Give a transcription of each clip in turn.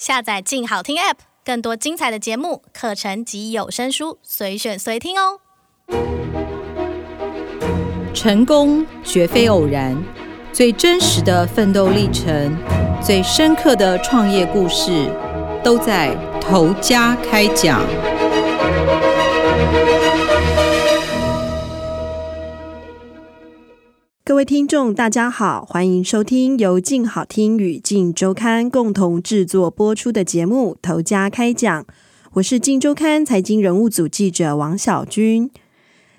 下载“静好听 ”App，更多精彩的节目、课程及有声书，随选随听哦。成功绝非偶然，最真实的奋斗历程，最深刻的创业故事，都在头家开讲。各位听众，大家好，欢迎收听由静好听与静周刊共同制作播出的节目《投家开讲》，我是静周刊财经人物组记者王小军。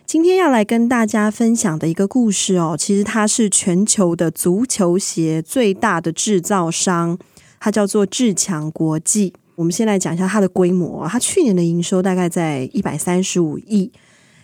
今天要来跟大家分享的一个故事哦，其实它是全球的足球鞋最大的制造商，它叫做志强国际。我们先来讲一下它的规模，它去年的营收大概在一百三十五亿。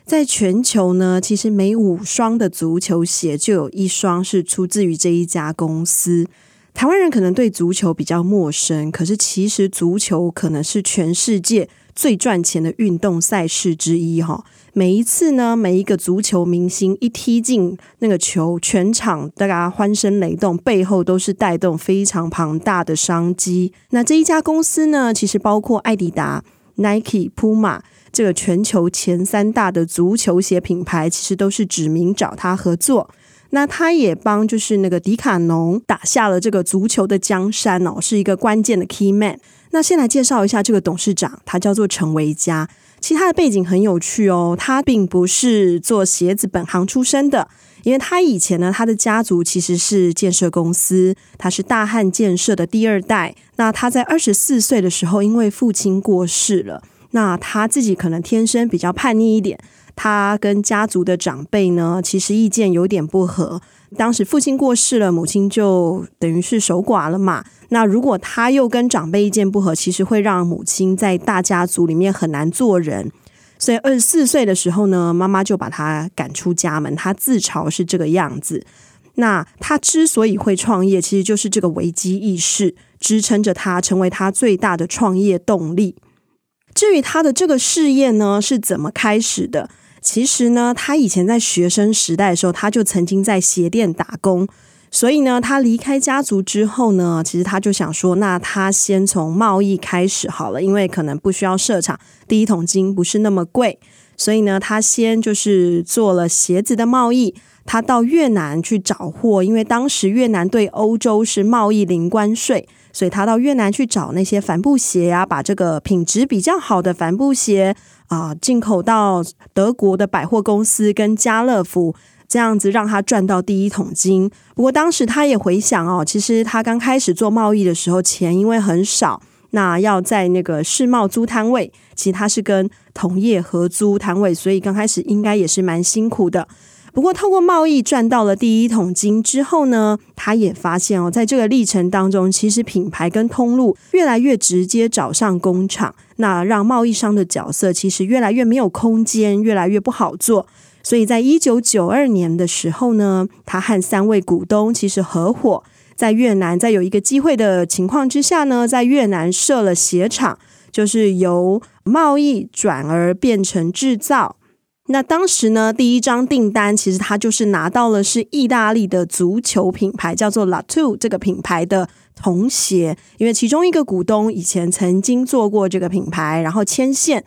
在全球呢，其实每五双的足球鞋就有一双是出自于这一家公司。台湾人可能对足球比较陌生，可是其实足球可能是全世界最赚钱的运动赛事之一哈。每一次呢，每一个足球明星一踢进那个球，全场大家欢声雷动，背后都是带动非常庞大的商机。那这一家公司呢，其实包括艾迪达、Nike、Puma。这个全球前三大的足球鞋品牌，其实都是指名找他合作。那他也帮就是那个迪卡侬打下了这个足球的江山哦，是一个关键的 key man。那先来介绍一下这个董事长，他叫做陈维嘉。其实他的背景很有趣哦，他并不是做鞋子本行出身的，因为他以前呢，他的家族其实是建设公司，他是大汉建设的第二代。那他在二十四岁的时候，因为父亲过世了。那他自己可能天生比较叛逆一点，他跟家族的长辈呢，其实意见有点不合。当时父亲过世了，母亲就等于是守寡了嘛。那如果他又跟长辈意见不合，其实会让母亲在大家族里面很难做人。所以二十四岁的时候呢，妈妈就把他赶出家门。他自嘲是这个样子。那他之所以会创业，其实就是这个危机意识支撑着他，成为他最大的创业动力。至于他的这个事业呢，是怎么开始的？其实呢，他以前在学生时代的时候，他就曾经在鞋店打工。所以呢，他离开家族之后呢，其实他就想说，那他先从贸易开始好了，因为可能不需要设厂，第一桶金不是那么贵。所以呢，他先就是做了鞋子的贸易。他到越南去找货，因为当时越南对欧洲是贸易零关税。所以他到越南去找那些帆布鞋呀、啊，把这个品质比较好的帆布鞋啊、进口到德国的百货公司跟家乐福，这样子让他赚到第一桶金。不过当时他也回想哦，其实他刚开始做贸易的时候，钱因为很少，那要在那个世贸租摊位，其实他是跟同业合租摊位，所以刚开始应该也是蛮辛苦的。不过，透过贸易赚到了第一桶金之后呢，他也发现哦，在这个历程当中，其实品牌跟通路越来越直接找上工厂，那让贸易商的角色其实越来越没有空间，越来越不好做。所以在一九九二年的时候呢，他和三位股东其实合伙在越南，在有一个机会的情况之下呢，在越南设了鞋厂，就是由贸易转而变成制造。那当时呢，第一张订单其实他就是拿到了是意大利的足球品牌，叫做 La To 这个品牌的童鞋，因为其中一个股东以前曾经做过这个品牌，然后牵线。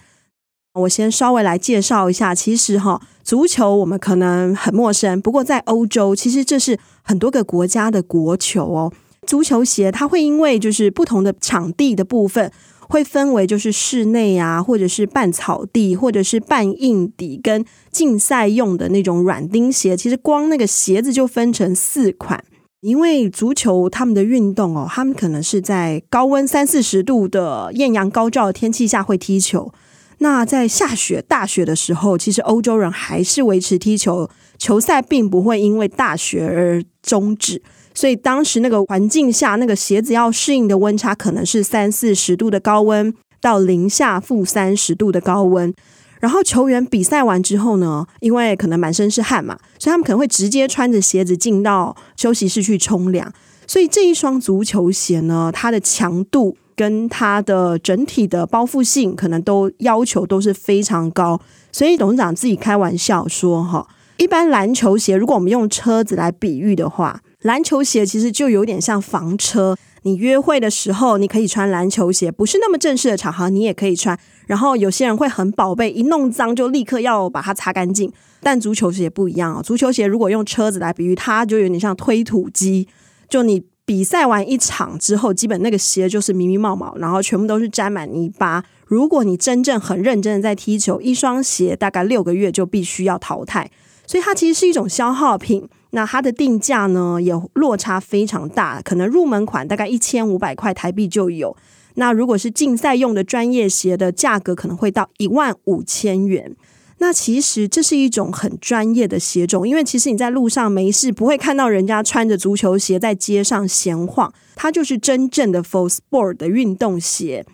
我先稍微来介绍一下，其实哈，足球我们可能很陌生，不过在欧洲，其实这是很多个国家的国球哦。足球鞋它会因为就是不同的场地的部分。会分为就是室内啊，或者是半草地，或者是半硬底跟竞赛用的那种软钉鞋。其实光那个鞋子就分成四款。因为足球他们的运动哦，他们可能是在高温三四十度的艳阳高照的天气下会踢球。那在下雪大雪的时候，其实欧洲人还是维持踢球，球赛并不会因为大雪而终止。所以当时那个环境下，那个鞋子要适应的温差可能是三四十度的高温到零下负三十度的高温。然后球员比赛完之后呢，因为可能满身是汗嘛，所以他们可能会直接穿着鞋子进到休息室去冲凉。所以这一双足球鞋呢，它的强度跟它的整体的包覆性，可能都要求都是非常高。所以董事长自己开玩笑说：“哈，一般篮球鞋，如果我们用车子来比喻的话。”篮球鞋其实就有点像房车，你约会的时候，你可以穿篮球鞋，不是那么正式的场合，你也可以穿。然后有些人会很宝贝，一弄脏就立刻要把它擦干净。但足球鞋不一样哦，足球鞋如果用车子来比喻，它就有点像推土机。就你比赛完一场之后，基本那个鞋就是密密麻麻，然后全部都是沾满泥巴。如果你真正很认真的在踢球，一双鞋大概六个月就必须要淘汰。所以它其实是一种消耗品。那它的定价呢，也落差非常大，可能入门款大概一千五百块台币就有。那如果是竞赛用的专业鞋的价格，可能会到一万五千元。那其实这是一种很专业的鞋种，因为其实你在路上没事不会看到人家穿着足球鞋在街上闲晃，它就是真正的 for sport 的运动鞋。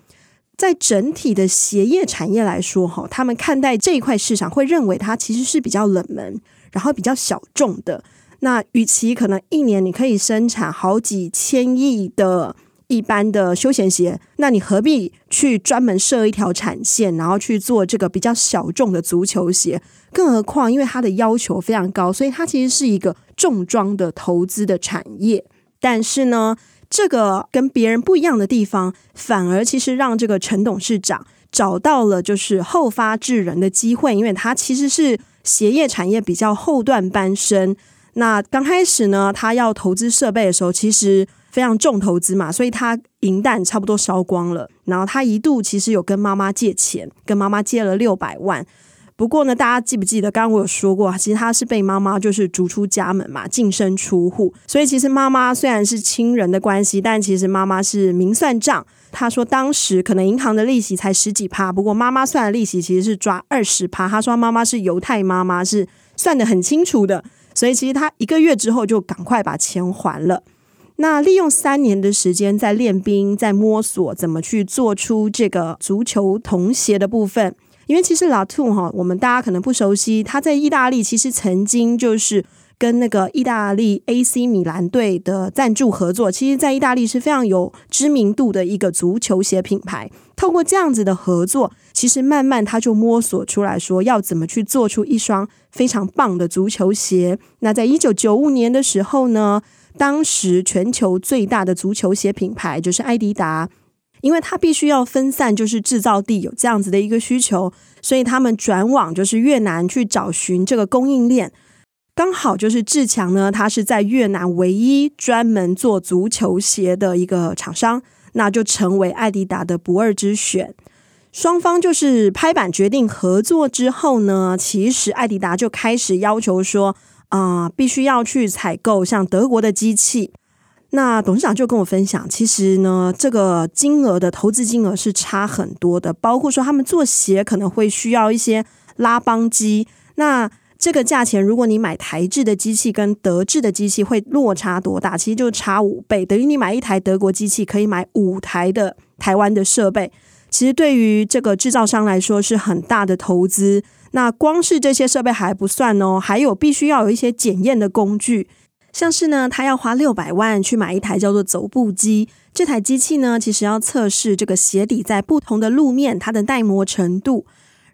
在整体的鞋业产业来说，哈，他们看待这一块市场会认为它其实是比较冷门，然后比较小众的。那与其可能一年你可以生产好几千亿的一般的休闲鞋，那你何必去专门设一条产线，然后去做这个比较小众的足球鞋？更何况，因为它的要求非常高，所以它其实是一个重装的投资的产业。但是呢，这个跟别人不一样的地方，反而其实让这个陈董事长找到了就是后发制人的机会，因为他其实是鞋业产业比较后段班生。那刚开始呢，他要投资设备的时候，其实非常重投资嘛，所以他银弹差不多烧光了。然后他一度其实有跟妈妈借钱，跟妈妈借了六百万。不过呢，大家记不记得刚刚我有说过，其实他是被妈妈就是逐出家门嘛，净身出户。所以其实妈妈虽然是亲人的关系，但其实妈妈是明算账。他说当时可能银行的利息才十几趴，不过妈妈算的利息其实是抓二十趴。他说妈妈是犹太妈妈，是算得很清楚的。所以其实他一个月之后就赶快把钱还了。那利用三年的时间在练兵，在摸索怎么去做出这个足球童鞋的部分。因为其实 Latu 哈，我们大家可能不熟悉，他在意大利其实曾经就是跟那个意大利 AC 米兰队的赞助合作。其实，在意大利是非常有知名度的一个足球鞋品牌。透过这样子的合作，其实慢慢他就摸索出来说要怎么去做出一双非常棒的足球鞋。那在一九九五年的时候呢，当时全球最大的足球鞋品牌就是爱迪达，因为它必须要分散就是制造地有这样子的一个需求，所以他们转往就是越南去找寻这个供应链。刚好就是志强呢，他是在越南唯一专门做足球鞋的一个厂商。那就成为爱迪达的不二之选。双方就是拍板决定合作之后呢，其实爱迪达就开始要求说，啊、必须要去采购像德国的机器。那董事长就跟我分享，其实呢，这个金额的投资金额是差很多的，包括说他们做鞋可能会需要一些拉帮机。那这个价钱，如果你买台制的机器跟德制的机器会落差多大？其实就差五倍，等于你买一台德国机器可以买五台的台湾的设备。其实对于这个制造商来说是很大的投资。那光是这些设备还不算哦，还有必须要有一些检验的工具，像是呢，他要花六百万去买一台叫做走步机。这台机器呢，其实要测试这个鞋底在不同的路面它的耐磨程度。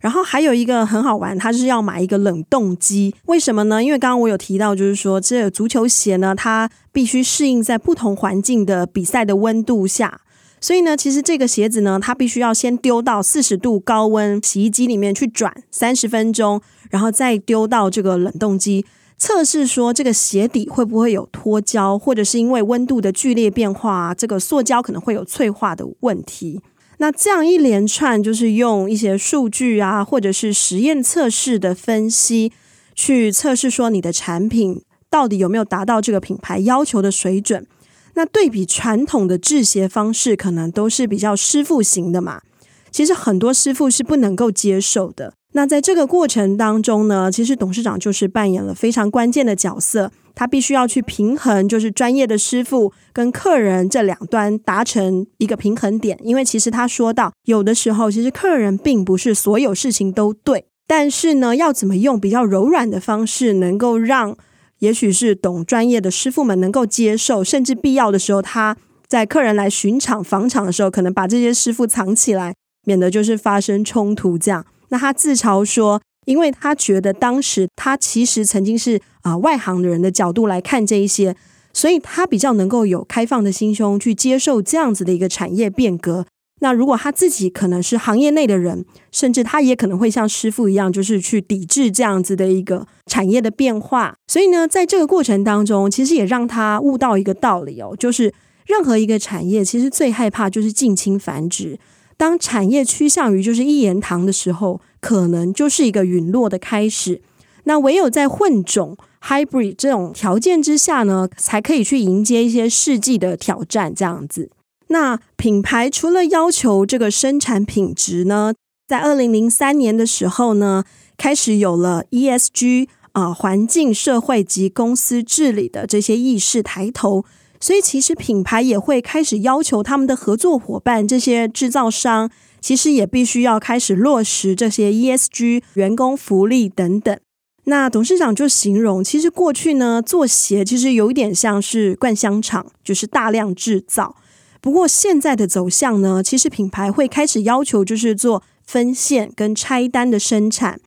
然后还有一个很好玩，它是要买一个冷冻机，为什么呢？因为刚刚我有提到，就是说这个足球鞋呢，它必须适应在不同环境的比赛的温度下，所以呢，其实这个鞋子呢，它必须要先丢到四十度高温洗衣机里面去转三十分钟，然后再丢到这个冷冻机测试，说这个鞋底会不会有脱胶，或者是因为温度的剧烈变化，这个塑胶可能会有脆化的问题。那这样一连串，就是用一些数据啊，或者是实验测试的分析，去测试说你的产品到底有没有达到这个品牌要求的水准。那对比传统的制鞋方式，可能都是比较师傅型的嘛。其实很多师傅是不能够接受的。那在这个过程当中呢，其实董事长就是扮演了非常关键的角色。他必须要去平衡，就是专业的师傅跟客人这两端达成一个平衡点。因为其实他说到，有的时候其实客人并不是所有事情都对，但是呢，要怎么用比较柔软的方式，能够让也许是懂专业的师傅们能够接受，甚至必要的时候，他在客人来巡场访场的时候，可能把这些师傅藏起来，免得就是发生冲突这样。那他自嘲说。因为他觉得当时他其实曾经是啊、外行的人的角度来看这一些，所以他比较能够有开放的心胸去接受这样子的一个产业变革。那如果他自己可能是行业内的人，甚至他也可能会像师傅一样，就是去抵制这样子的一个产业的变化。所以呢，在这个过程当中，其实也让他悟到一个道理哦，就是任何一个产业其实最害怕就是近亲繁殖。当产业趋向于就是一言堂的时候，可能就是一个陨落的开始。那唯有在混种 hybrid 这种条件之下呢，才可以去迎接一些世纪的挑战。这样子，那品牌除了要求这个生产品质呢，在二零零三年的时候呢，开始有了 ESG 啊、环境、社会及公司治理的这些意识抬头。所以，其实品牌也会开始要求他们的合作伙伴，这些制造商，其实也必须要开始落实这些 ESG、员工福利等等。那董事长就形容，其实过去呢，做鞋其实有一点像是灌香厂，就是大量制造。不过现在的走向呢，其实品牌会开始要求，就是做分线跟拆单的生产。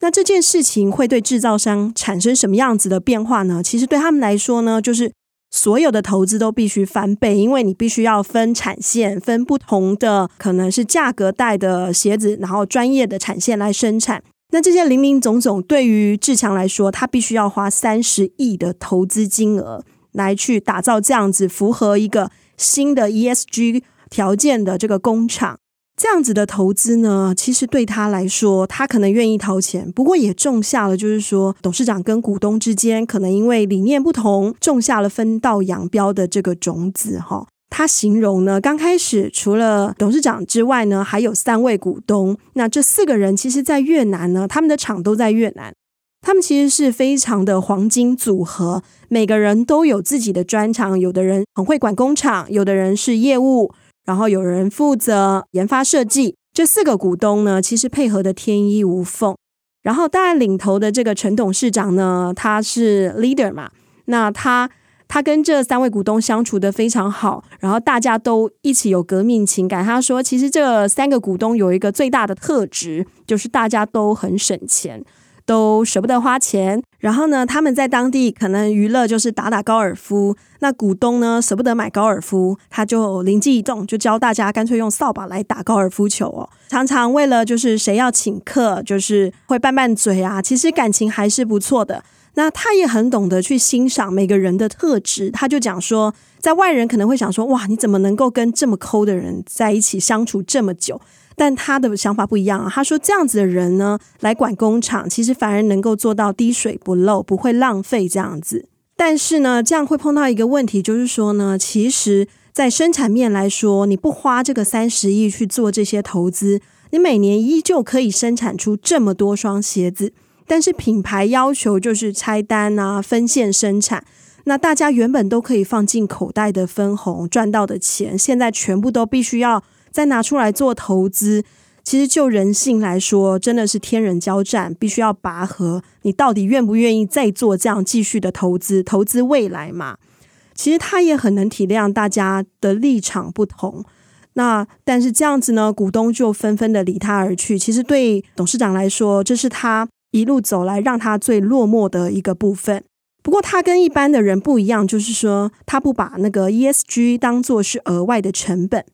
那这件事情会对制造商产生什么样子的变化呢？其实对他们来说呢，就是。所有的投资都必须翻倍，因为你必须要分产线，分不同的可能是价格带的鞋子，然后专业的产线来生产。那这些林林总总，对于志强来说，他必须要花三十亿的投资金额来去打造这样子符合一个新的 ESG 条件的这个工厂。这样子的投资呢，其实对他来说，他可能愿意掏钱，不过也种下了，就是说董事长跟股东之间可能因为理念不同，种下了分道扬镳的这个种子。哈，他形容呢，刚开始除了董事长之外呢，还有三位股东。那这四个人其实，在越南呢，他们的厂都在越南，他们其实是非常的黄金组合，每个人都有自己的专长，有的人很会管工厂，有的人是业务。然后有人负责研发设计，这四个股东呢，其实配合的天衣无缝。然后当然领头的这个陈董事长呢，他是 leader 嘛，那他他跟这三位股东相处得非常好，然后大家都一起有革命情感。他说，其实这三个股东有一个最大的特质，就是大家都很省钱。都舍不得花钱，然后呢，他们在当地可能娱乐就是打打高尔夫。那股东呢，舍不得买高尔夫，他就灵机一动，就教大家干脆用扫把来打高尔夫球哦。常常为了就是谁要请客，就是会拌拌嘴啊。其实感情还是不错的。那他也很懂得去欣赏每个人的特质，他就讲说，在外人可能会想说，哇，你怎么能够跟这么抠的人在一起相处这么久？但他的想法不一样啊，他说这样子的人呢，来管工厂，其实反而能够做到滴水不漏，不会浪费这样子。但是呢，这样会碰到一个问题，就是说呢，其实，在生产面来说，你不花这个三十亿去做这些投资，你每年依旧可以生产出这么多双鞋子。但是品牌要求就是拆单啊，分线生产，那大家原本都可以放进口袋的分红赚到的钱，现在全部都必须要。再拿出来做投资，其实就人性来说，真的是天人交战，必须要拔河。你到底愿不愿意再做这样继续的投资？投资未来嘛？其实他也很能体谅大家的立场不同。那但是这样子呢，股东就纷纷的离他而去。其实对董事长来说，这是他一路走来让他最落寞的一个部分。不过他跟一般的人不一样，就是说他不把那个 ESG 当做是额外的成本。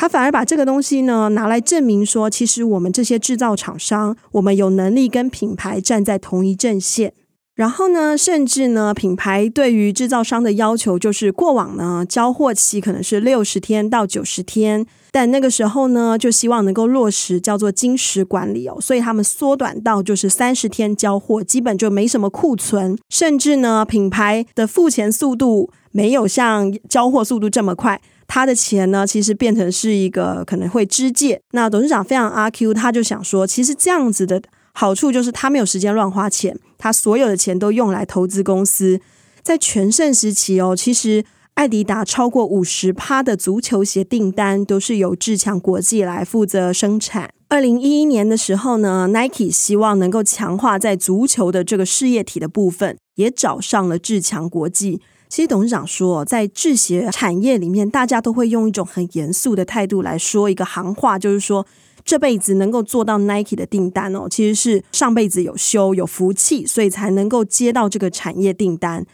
他反而把这个东西呢拿来证明说，其实我们这些制造厂商，我们有能力跟品牌站在同一阵线。然后呢，甚至呢，品牌对于制造商的要求就是，过往呢交货期可能是六十天到九十天，但那个时候呢，就希望能够落实叫做金石管理哦，所以他们缩短到就是三十天交货，基本就没什么库存，甚至呢，品牌的付钱速度没有像交货速度这么快。他的钱呢，其实变成是一个可能会支借。那董事长非常阿 Q，他就想说，其实这样子的好处就是他没有时间乱花钱，他所有的钱都用来投资公司。在全盛时期哦，其实艾迪达超过五十趴的足球鞋订单都是由志强国际来负责生产。二零一一年的时候呢，Nike 希望能够强化在足球的这个事业体的部分，也找上了志强国际。其实董事长说，在制鞋产业里面，大家都会用一种很严肃的态度来说一个行话，就是说这辈子能够做到 Nike 的订单哦，其实是上辈子有修有福气，所以才能够接到这个产业订单。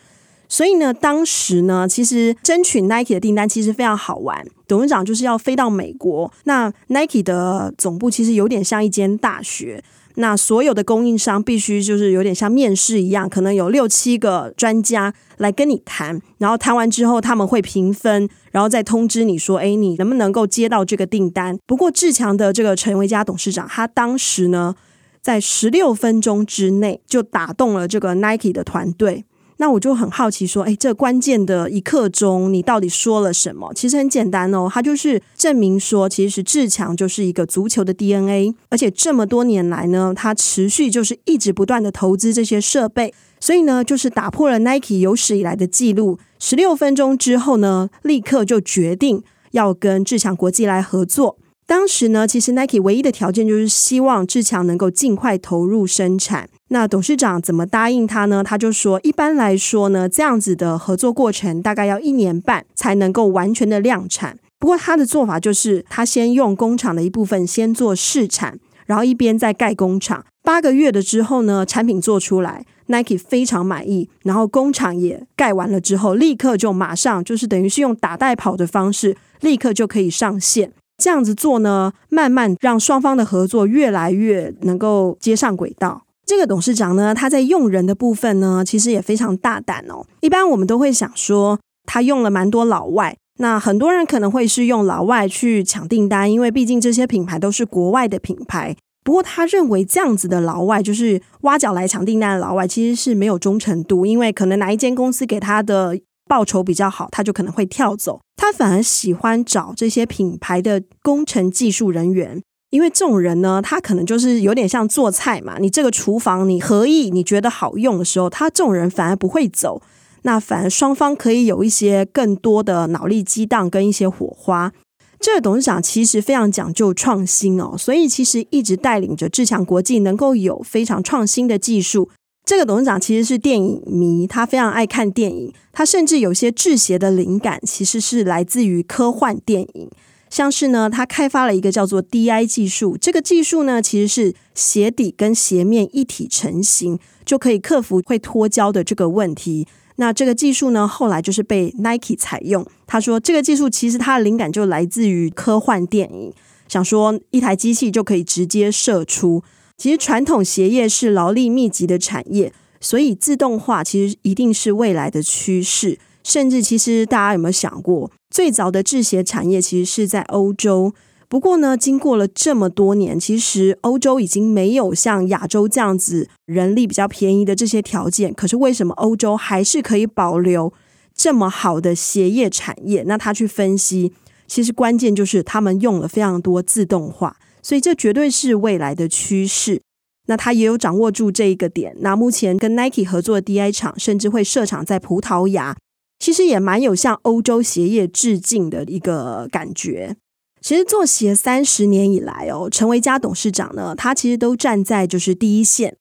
所以呢，当时呢，其实争取 Nike 的订单其实非常好玩。董事长就是要飞到美国，那 Nike 的总部其实有点像一间大学。那所有的供应商必须就是有点像面试一样，可能有六七个专家来跟你谈，然后谈完之后他们会评分，然后再通知你说，哎，你能不能够接到这个订单？不过志强的这个陈维佳董事长，他当时呢，在十六分钟之内就打动了这个 Nike 的团队。那我就很好奇，说，哎，这关键的一刻钟，你到底说了什么？其实很简单哦，他就是证明说，其实志强就是一个足球的 DNA，而且这么多年来呢，他持续就是一直不断的投资这些设备，所以呢，就是打破了 Nike 有史以来的记录。十六分钟之后呢，立刻就决定要跟志强国际来合作。当时呢，其实 Nike 唯一的条件就是希望志强能够尽快投入生产。那董事长怎么答应他呢？他就说，一般来说呢，这样子的合作过程大概要一年半才能够完全的量产。不过他的做法就是，他先用工厂的一部分先做试产，然后一边再盖工厂。八个月的之后呢，产品做出来，Nike 非常满意，然后工厂也盖完了之后，立刻就马上就是等于是用打带跑的方式，立刻就可以上线。这样子做呢，慢慢让双方的合作越来越能够接上轨道。这个董事长呢，他在用人的部分呢，其实也非常大胆哦。一般我们都会想说，他用了蛮多老外。那很多人可能会是用老外去抢订单，因为毕竟这些品牌都是国外的品牌。不过他认为这样子的老外，就是挖角来抢订单的老外，其实是没有忠诚度，因为可能哪一间公司给他的。报酬比较好，他就可能会跳走。他反而喜欢找这些品牌的工程技术人员，因为这种人呢，他可能就是有点像做菜嘛。你这个厨房你合意，你觉得好用的时候，他这种人反而不会走。那反而双方可以有一些更多的脑力激荡跟一些火花。这个董事长其实非常讲究创新哦，所以其实一直带领着志强国际能够有非常创新的技术。这个董事长其实是电影迷，他非常爱看电影。他甚至有些制鞋的灵感，其实是来自于科幻电影。像是呢，他开发了一个叫做 DI 技术，这个技术呢，其实是鞋底跟鞋面一体成型，就可以克服会脱胶的这个问题。那这个技术呢，后来就是被 Nike 采用。他说，这个技术其实它的灵感就来自于科幻电影，想说一台机器就可以直接射出。其实传统鞋业是劳力密集的产业，所以自动化其实一定是未来的趋势。甚至其实大家有没有想过，最早的制鞋产业其实是在欧洲。不过呢，经过了这么多年，其实欧洲已经没有像亚洲这样子人力比较便宜的这些条件。可是为什么欧洲还是可以保留这么好的鞋业产业？那他去分析，其实关键就是他们用了非常多自动化。所以这绝对是未来的趋势。那他也有掌握住这一个点。那目前跟 Nike 合作的 DI 厂，甚至会设厂在葡萄牙，其实也蛮有向欧洲鞋业致敬的一个感觉。其实做鞋三十年以来哦，陈维嘉董事长呢，他其实都站在就是第一线。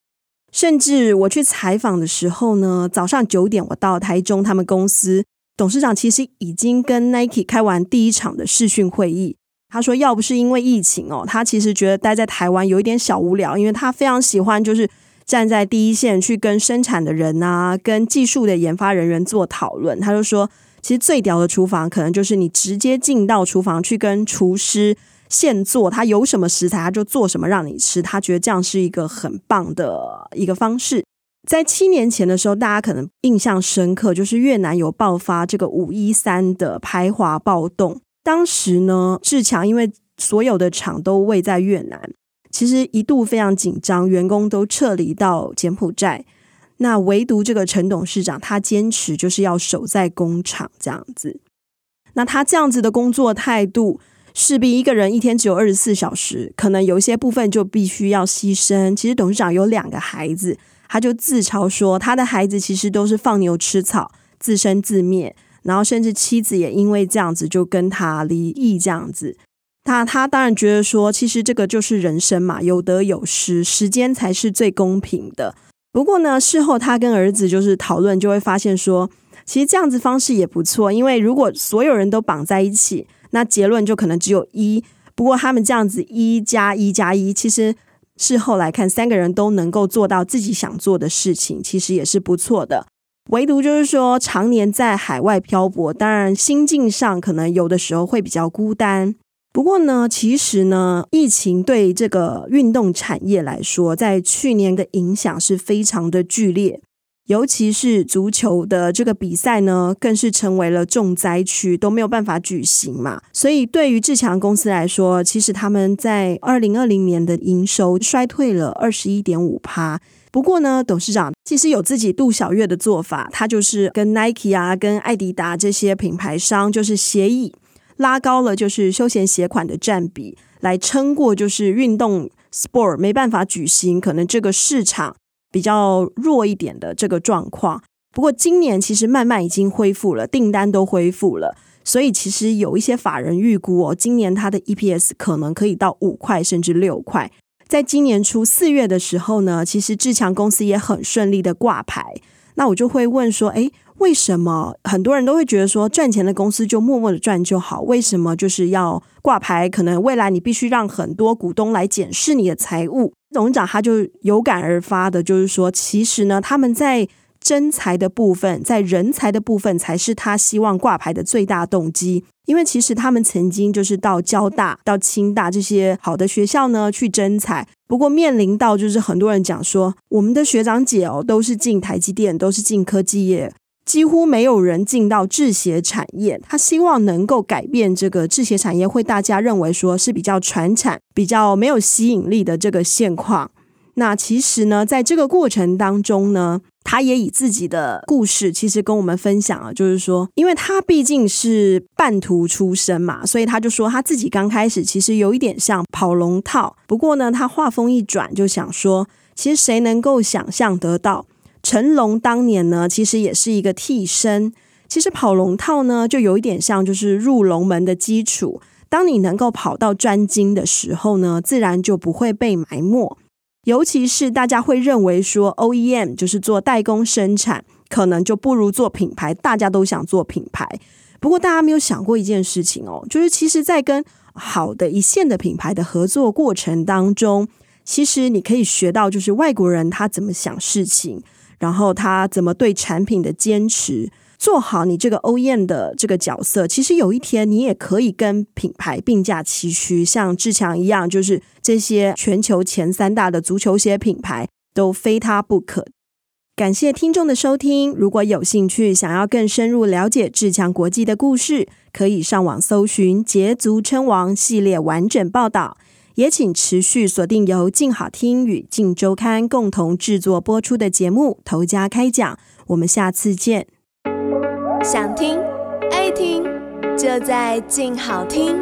甚至我去采访的时候呢，早上九点我到台中他们公司，董事长其实已经跟 Nike 开完第一场的视讯会议。他说：“要不是因为疫情哦，他其实觉得待在台湾有一点小无聊，因为他非常喜欢就是站在第一线去跟生产的人啊，跟技术的研发人员做讨论。他就说，其实最屌的厨房可能就是你直接进到厨房去跟厨师现做，他有什么食材他就做什么让你吃。他觉得这样是一个很棒的一个方式。在七年前的时候，大家可能印象深刻，就是越南有爆发这个五一三的排华暴动。”当时呢，志强因为所有的厂都位在越南，其实一度非常紧张，员工都撤离到柬埔寨。那唯独这个陈董事长，他坚持就是要守在工厂这样子。那他这样子的工作态度，势必一个人一天只有二十四小时，可能有一些部分就必须要牺牲。其实董事长有两个孩子，他就自嘲说，他的孩子其实都是放牛吃草，自生自灭。然后，甚至妻子也因为这样子就跟他离异，这样子，他他当然觉得说，其实这个就是人生嘛，有得有失，时间才是最公平的。不过呢，事后他跟儿子就是讨论，就会发现说，其实这样子方式也不错，因为如果所有人都绑在一起，那结论就可能只有一。不过他们这样子一加一加一，其实事后来看，三个人都能够做到自己想做的事情，其实也是不错的。唯独就是说，常年在海外漂泊，当然心境上可能有的时候会比较孤单。不过呢，其实呢，疫情对这个运动产业来说，在去年的影响是非常的剧烈。尤其是足球的这个比赛呢，更是成为了重灾区，都没有办法举行嘛。所以对于志强公司来说，其实他们在二零二零年的营收衰退了二十一点五趴。不过呢，董事长其实有自己度小月的做法，他就是跟 Nike 啊、跟爱迪达这些品牌商就是协议拉高了就是休闲鞋款的占比，来撑过就是运动 sport 没办法举行，可能这个市场。比较弱一点的这个状况，不过今年其实慢慢已经恢复了，订单都恢复了，所以其实有一些法人预估哦，今年它的 EPS 可能可以到五块甚至六块。在今年初四月的时候呢，其实志强公司也很顺利的挂牌。那我就会问说，诶，为什么很多人都会觉得说赚钱的公司就默默的赚就好？为什么就是要挂牌？可能未来你必须让很多股东来检视你的财务。董事长他就有感而发的，就是说，其实呢，他们在征才的部分，在人才的部分，才是他希望挂牌的最大动机。因为其实他们曾经就是到交大、到清大这些好的学校呢去征才，不过面临到就是很多人讲说，我们的学长姐哦都是进台积电，都是进科技业。几乎没有人进到制鞋产业，他希望能够改变这个制鞋产业，会大家认为说是比较传产、比较没有吸引力的这个现况。那其实呢，在这个过程当中呢，他也以自己的故事，其实跟我们分享了，就是说，因为他毕竟是半途出身嘛，所以他就说他自己刚开始其实有一点像跑龙套。不过呢，他话锋一转，就想说，其实谁能够想象得到？成龙当年呢，其实也是一个替身。其实跑龙套呢，就有一点像，就是入龙门的基础。当你能够跑到专精的时候呢，自然就不会被埋没。尤其是大家会认为说，OEM 就是做代工生产，可能就不如做品牌。大家都想做品牌，不过大家没有想过一件事情哦，就是其实在跟好的一线的品牌的合作过程当中，其实你可以学到，就是外国人他怎么想事情。然后他怎么对产品的坚持，做好你这个 OEM 的这个角色，其实有一天你也可以跟品牌并驾齐驱，像志强一样，就是这些全球前三大的足球鞋品牌都非他不可。感谢听众的收听，如果有兴趣想要更深入了解志强国际的故事，可以上网搜寻“捷足称王”系列完整报道。也请持续锁定由静好听与静周刊共同制作播出的节目《头家开讲》，我们下次见。想听爱听，就在静好听。